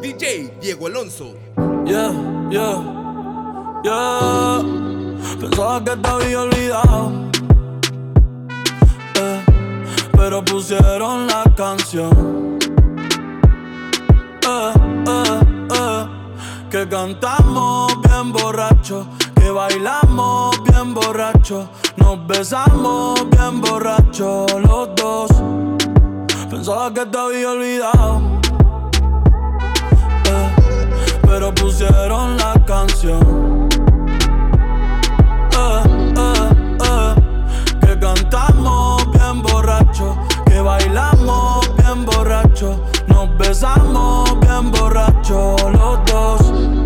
DJ Diego Alonso. Yeah, yeah, yeah. Pensaba que te había olvidado. Eh, pero pusieron la canción. Eh, eh, eh, que cantamos bien borracho, que bailamos bien borracho, nos besamos bien borracho los dos. Pensaba que te había olvidado pusieron la canción. Eh, eh, eh, que cantamos bien borracho, que bailamos bien borracho, nos besamos bien borracho los dos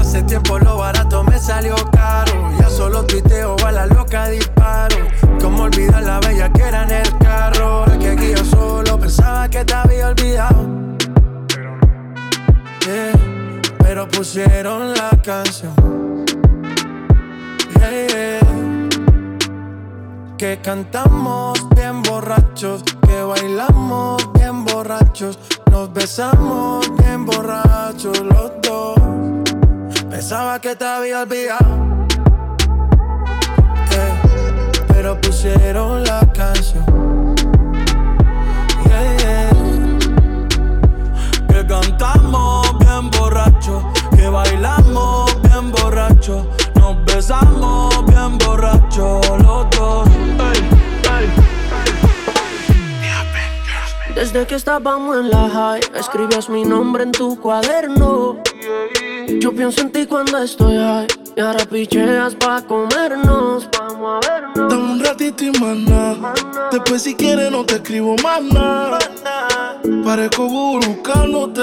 Hace tiempo lo barato me salió caro. Ya solo tuiteo a la loca disparo. Como olvidar la bella que era en el carro. que aquí yo solo pensaba que te había olvidado. pero pusieron la canción. Que cantamos bien borrachos, que bailamos bien borrachos, nos besamos bien borrachos los dos. Pensaba que te había olvidado pero pusieron la canción. Que cantamos bien borracho, que bailamos bien borracho, nos besamos bien borracho los dos. Desde que estábamos en la high, escribías mi nombre en tu cuaderno. Yo pienso en ti cuando estoy high. Y ahora picheas pa' comernos, vamos a vernos. Dame un ratito y maná. Después si quieres no te escribo más nada. Parezco buscándote.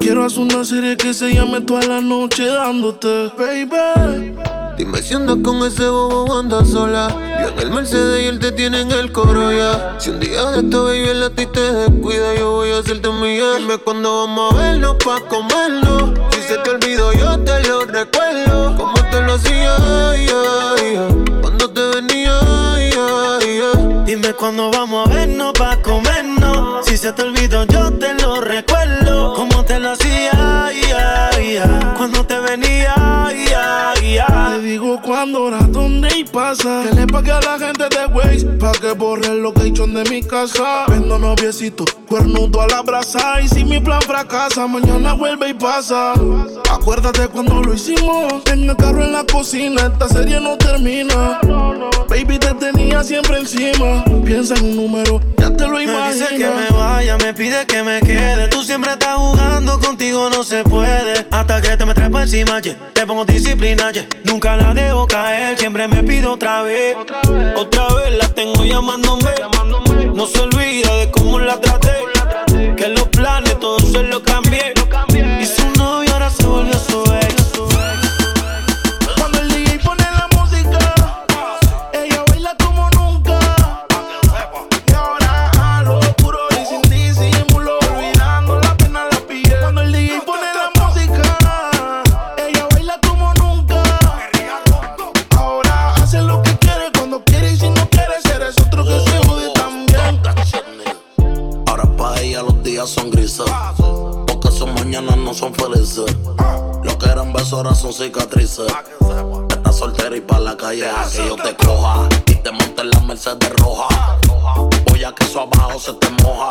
Quiero hacer una serie que se llame toda la noche dándote, baby. Dime si andas con ese bobo anda sola. Yo en el Mercedes y él te tiene en el coro ya. Si un día de esto baby él a ti te descuida, yo voy a hacerte mía. Dime cuando vamos a vernos pa' comernos. Si se te olvidó, yo te lo recuerdo. Como te lo hacía, cuando te venía, Dime cuando vamos a vernos pa' comernos. Si se te olvidó, yo te lo recuerdo. Como te lo hacía, cuando te venía, digo cuándo, hora, dónde y pasa. Que le pague a la gente de Waze pa' que borre el location de mi casa. Vendo noviecito, cuernudo a la brasa. Y si mi plan fracasa, mañana vuelve y pasa. Acuérdate cuando lo hicimos. En el carro en la cocina, esta serie no termina. Baby, te tenía siempre encima. Piensa en un número, ya te lo imaginas. Me dice que me vaya, me pide que me quede. Tú siempre estás jugando, contigo no se puede. Hasta que te me trepo encima, yeah. te pongo disciplina, yeah. Nunca la dejo caer, siempre me pido otra vez. Otra vez, la tengo llamándome. No se olvida de cómo la traté. Que los planes todos se lo cambié. Ahora son cicatrices. Estás soltera y pa' la calle a yo te coja. Y te monte en la Mercedes roja. Voy a que eso abajo se te moja.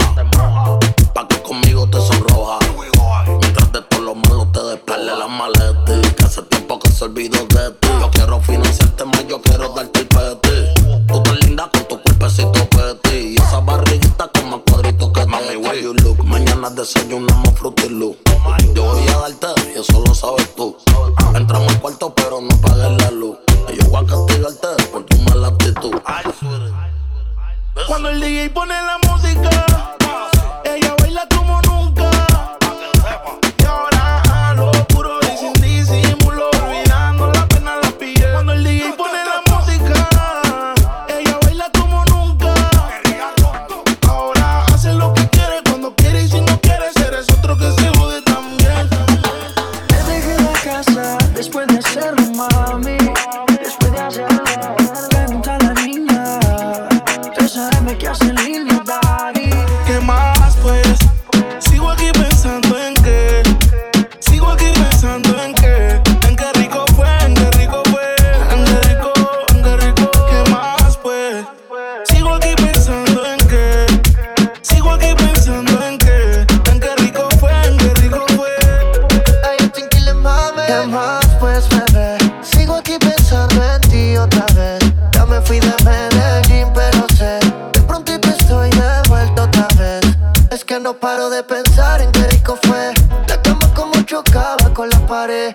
que no paro de pensar en qué rico fue. La cama como chocaba con la pared.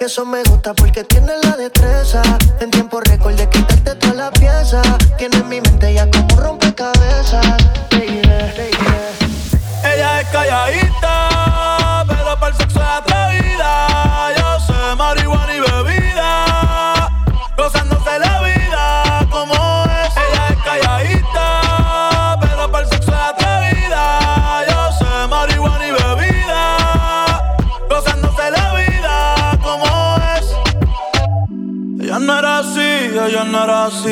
eso me gusta porque tiene la destreza. En tiempo récord de quitarte toda la pieza. Tienes mi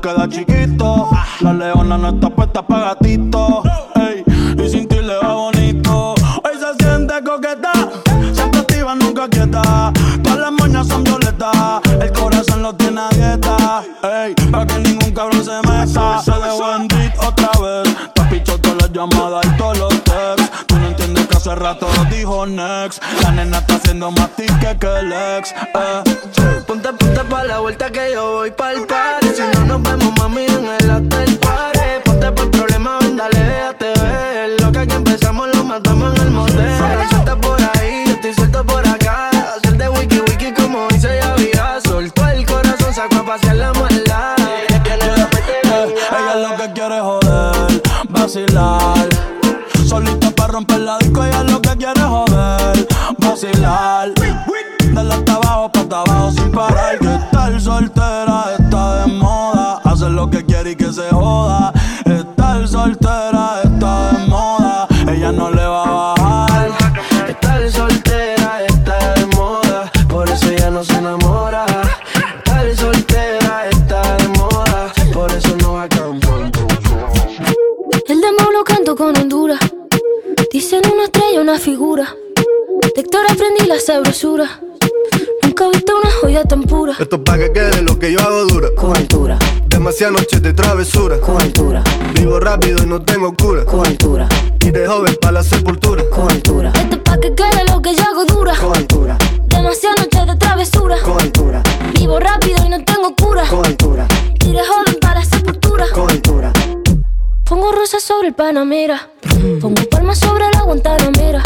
queda chiquito. La leona no está puesta para gatito. Parar. Que estar soltera está de moda. Hacer lo que quiere y que se joda. Estar soltera está de moda. Ella no le va a bajar. Estar soltera está de moda, por eso ya no se enamora. Estar soltera está de moda, por eso no va a cambiar. El demo lo canto con Honduras. Dicen una estrella, una figura. De Héctor aprendí la sabrosura. Esto es pa' que quede lo que yo hago dura. Con altura, Demasiadas noches de travesura. con altura, Vivo rápido y no tengo cura. con altura, Y de joven pa' la sepultura. con altura, Esto es pa' que quede lo que yo hago dura. con altura, Demasiadas noches de travesura. con altura, Vivo rápido y no tengo cura. con altura, Iré joven Pongo rosas sobre el Panamera. Pongo palmas sobre la Guantanamera.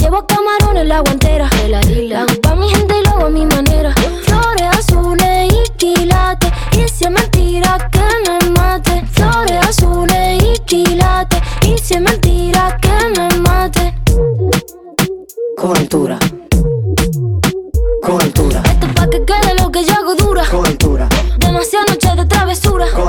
Llevo camarones la guantera. La hago pa' mi gente y lo hago a mi manera. Flores azules y quilates. Y si es mentira que me mate. Flores azules y quilates. Y si es mentira que me mate. Con altura, con altura, Esto es pa' que quede lo que yo hago dura. con altura, Demasiadas noches de travesura. con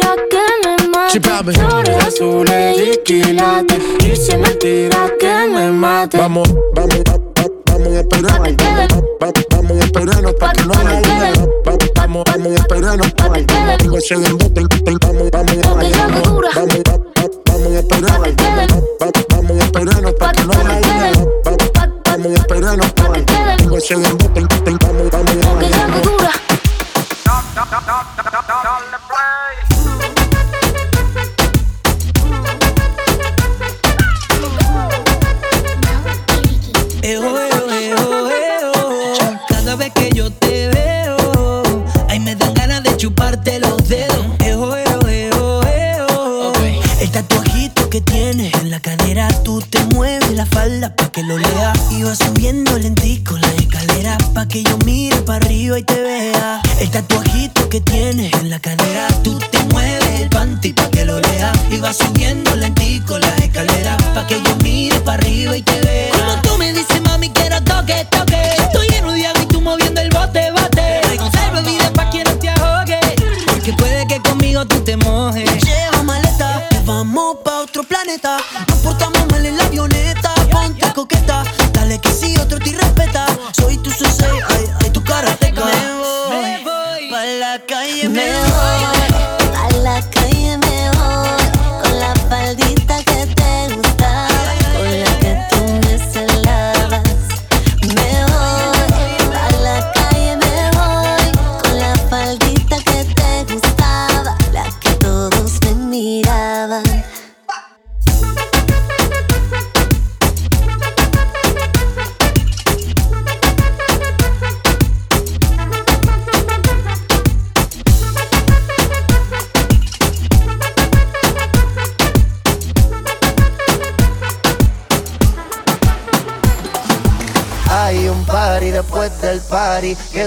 mentira que me mate. Flores azules y quilates. Y si es mentira que me mate. Vamos, vamos, va- va- vamos que va- Vamos a esperarnos pa' que no Pa' que haya quede. dinero. Va- Vamos, vamos a esperarnos. Pa' que quede. Digo, ese embote, el- el- Vamos, vamos. Vamos, va- va- vamos lo lea. Vas subiendo lentico la escalera pa' que yo mire para arriba y te vea. El tatuajito que tienes en la cadera, tú te mueves el panty pa' que lo lea. Vas subiendo lentico la escalera pa' que yo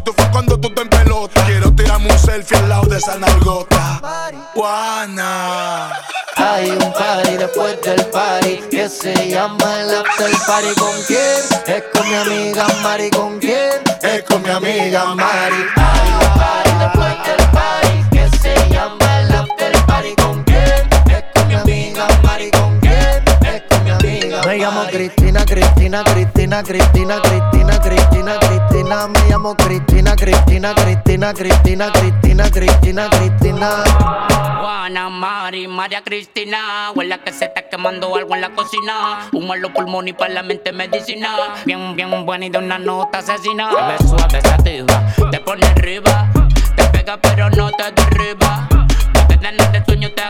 tu fan cuando tú te pelota. Quiero tirarme un selfie al lado de esa nalgota. Juana. Hay un party después del party que se llama el after party. ¿Con quién? Es con mi amiga Mari. ¿Con quién? Es con mi amiga Mari. Hay un party después del party que se llama Me llamo Cristina, Cristina, Cristina, Cristina, Cristina, Cristina, Cristina. Me llamo Cristina, Cristina, Cristina, Cristina, Cristina, Cristina, Cristina. Juana, Mari, María Cristina. Huele que se está quemando algo en la cocina. Humo en los pulmones y para la mente medicina. Bien, bien buena y de una nota asesina. Te ves suave, sativa, te pone arriba. Te pega pero no te derriba. No te de sueño, te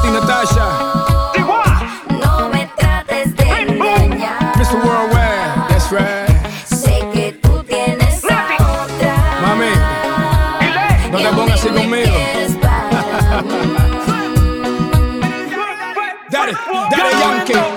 Nati Natasha, No me trates de engañar. Mr. Worldwide, that's right. Sé que tú tienes a otra. Mami, no te pongas así conmigo. Yankee.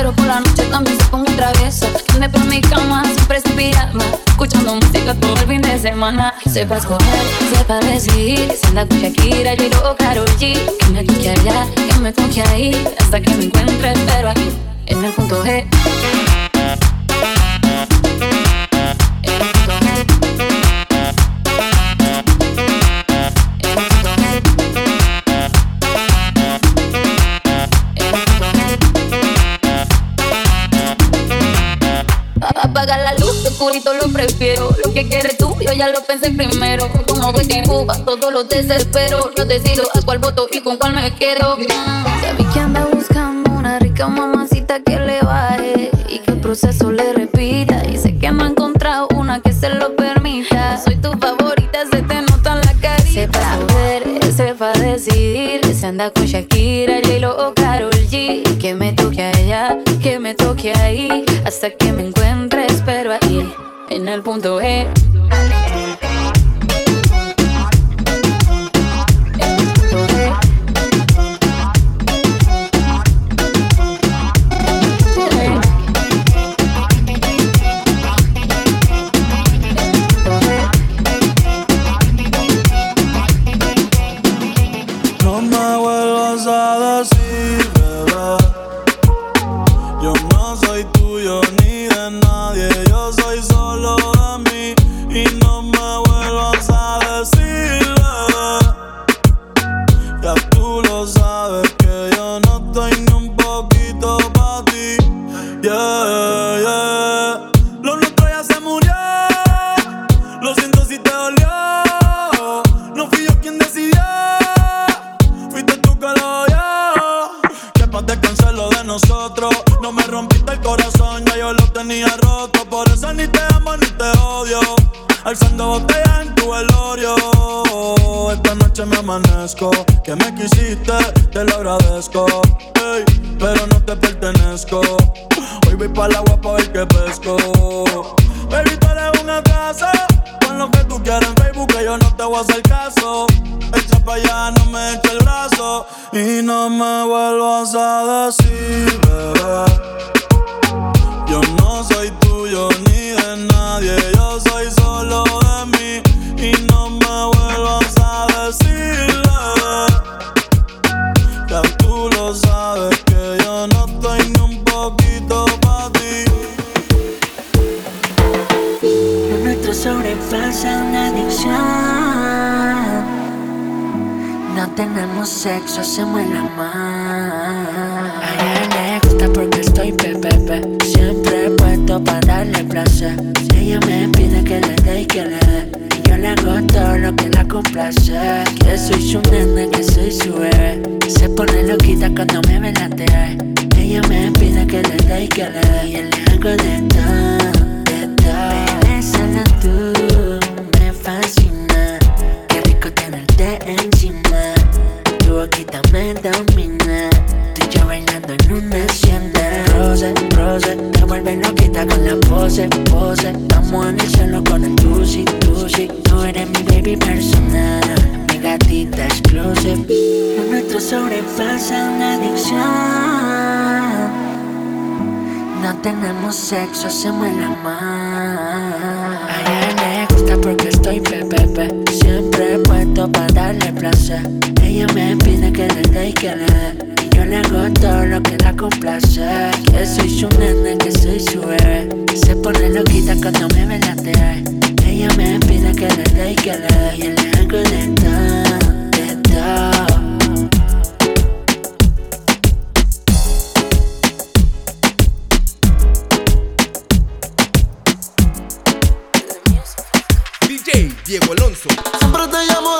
pero por la noche también se pongo traviesa. Ande por mi cama, siempre es pijama, escuchando música todo el fin de semana. Sepa escoger, sepa decidir, si anda con Shakira, yo digo Karol G. Que me coge allá, que me coge ahí, hasta que me encuentre, pero aquí, en el punto G. oscurito lo prefiero. Lo que quieres tú, yo ya lo pensé primero. Como que te Cuba, todos los desespero. Yo decido a cuál voto y con cuál me. Ya vi que anda buscando una rica mamacita que le baje y que el proceso le repita. Y sé que no ha encontrado una que se lo permita. Soy tu favorita, se te nota en la carita. Sepa ver, sepa decidir. Se anda con Shakira, J-Lo o Karol G. Que me toque allá, que me toque ahí. Hasta que me encuentre. En el punto E. No me vuelvas a decir, No tenemos sexo, hacemos el amor. A ella le gusta porque estoy pepepe. Siempre puesto para darle placer. Ella me pide que le dé y que le dé. Y yo le hago todo lo que la complace. Que soy su nena, que soy su bebé. Se pone loquita cuando me ve la TV. Ella me pide que le dé y que le dé. Y yo le hago de todo, de todo. Bebé, solo tú me domina. Tú yo bailando en una hacienda. Rose, rose, te vuelve loquita con la pose, pose. Estamos en el cielo con el tusi, tusi. Tú eres mi baby personal. Mi gatita exclusive. Lo nuestro sobrepasa una adicción. No tenemos sexo, hacemos el amor. A ella le gusta porque estoy pepepe. Siempre puesto para darle placer. Ella me pide que le dé y que le dé. Y yo le hago todo lo que la complace. Que soy su nena, que soy su bebé. Se pone loquita cuando me ve la TV. Ella me pide que le dé y que le dé. Y yo le hago de todo, de todo. DJ Diego Alonso. Siempre te llamo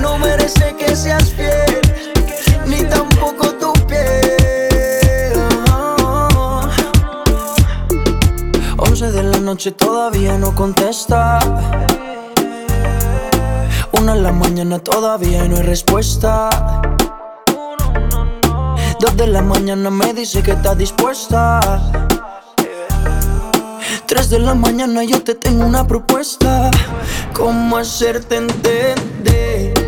No merece que seas fiel, ni tampoco tu piel. 11 de la noche todavía no contesta. Una de la mañana todavía no hay respuesta. Dos de la mañana me dice que está dispuesta. Tres de la mañana yo te tengo una propuesta. ¿Cómo hacerte entender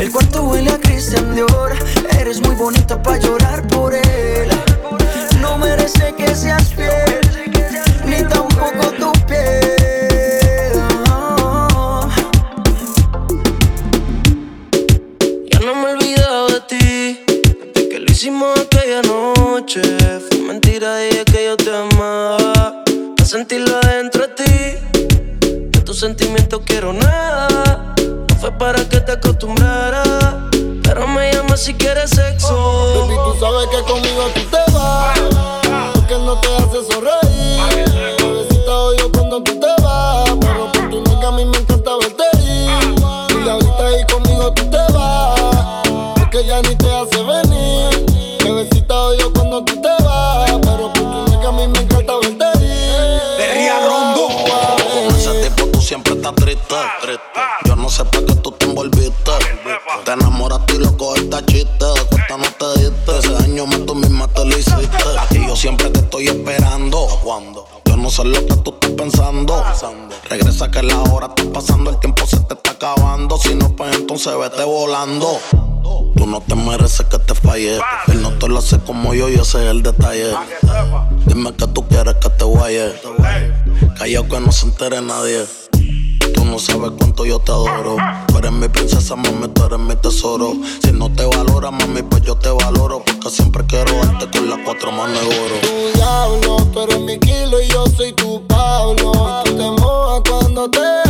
El cuarto huele a Christian Dior. Eres muy bonita para llorar por él. No merece que seas fiel, ni tampoco tu piel. Ya no me he olvidado de ti, desde que lo hicimos aquella noche. Fue mentira, dije que yo te amaba. A sentirlo adentro de ti, de tus sentimientos Regresa que la hora está pasando, el tiempo se te está acabando. Si no, pues entonces vete volando. Tú no te mereces que te falle. Él no te lo hace como yo y ese es el detalle. Dime que tú quieres que te guaye. Callao que no se entere nadie. Tú no sabes cuánto yo te adoro. Tú eres mi princesa, mami, tú eres mi tesoro. Si no te valora, mami, pues yo te valoro. Porque siempre quiero darte con las cuatro manos de oro. Tu diablo, tú mi kilo y yo soy tu Pablo. Cuando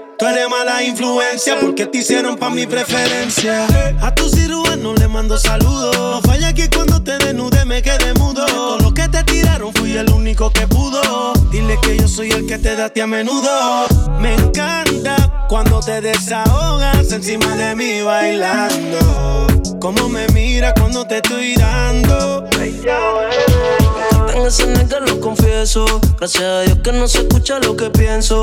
Tú eres mala influencia porque te hicieron pa' mi preferencia. A tu cirujano le mando saludos. No falla que cuando te desnude me quede mudo. De Todo lo que te tiraron fui el único que pudo. Dile que yo soy el que te da a menudo. Me encanta cuando te desahogas encima de mí bailando. Cómo me mira cuando te estoy dando. En ese nega lo confieso. Gracias a Dios que no se escucha lo que pienso.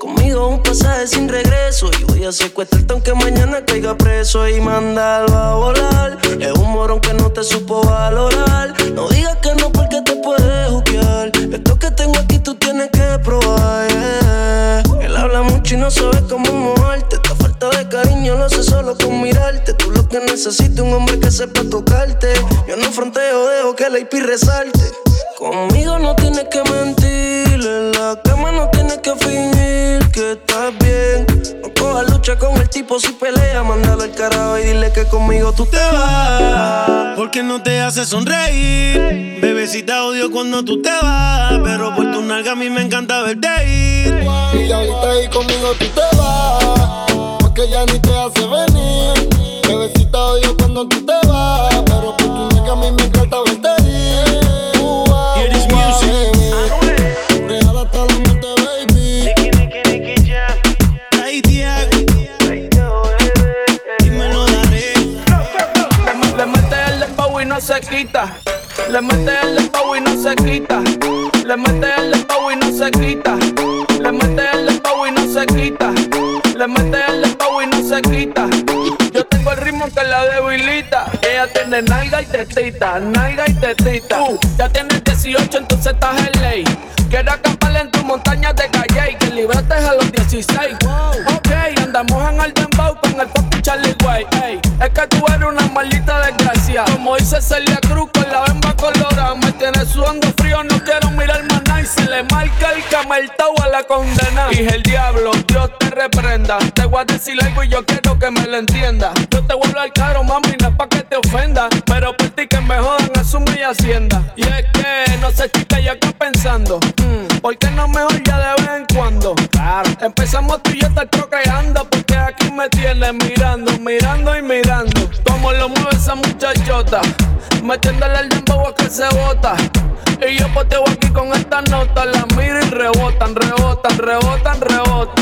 Conmigo un pasaje sin regreso. Y voy a secuestrarte aunque mañana caiga preso y mandarlo a volar. Es un morón que no te supo valorar. No digas que no porque te puedes juzgar. Esto que tengo aquí tú tienes que probar. Él habla mucho y no sabe cómo moverte. De cariño lo hace solo con mirarte. Tú lo que necesitas un hombre que sepa tocarte. Yo no fronteo, dejo que la IP resalte. Conmigo no tienes que mentir, en la cama no tienes que fingir que estás bien. No cojas lucha con el tipo si pelea, mándalo al carajo y dile que conmigo tú te vas. Porque no te hace sonreír. Bebecita odio cuando tú te vas. Pero por tu nalga a mí me encanta verte ir. Y ahorita ahí conmigo tú te vas, porque ella ni te hace tiene nalga y tetita, nalga y tetita. Tú ya tienes 18, entonces estás en ley. Quiero acampar en tu montaña de calle y que librates a los 16. Ok, andamos en el dembow con el fucking Charlie Way. Ey, es que tú eres una maldita desgracia. Como dice Celia Cruz con la bemba colorada. Me tienes sudando frío, no quiero mirar más nada. Y se le marca el cameltao a la condena. Dije el diablo, Dios te reprenda. Te voy a decir algo y yo quiero que me lo entienda. Yo te vuelvo al caro, mami, pa' que te ofenda. Pero por ti que me jodan, asume y hacienda. Y es que no sé, chica, yo acá pensando. mm, ¿Por qué no mejor ya de vez en cuando? Claro. Empezamos tú y yo estar procreando. Porque aquí me tienes mirando, mirando y mirando. Como lo mueve esa muchachota. Metiéndole el dembow a que se bota. Y yo poteo aquí con esta nota. La miro y rebotan, rebotan, rebotan, rebotan.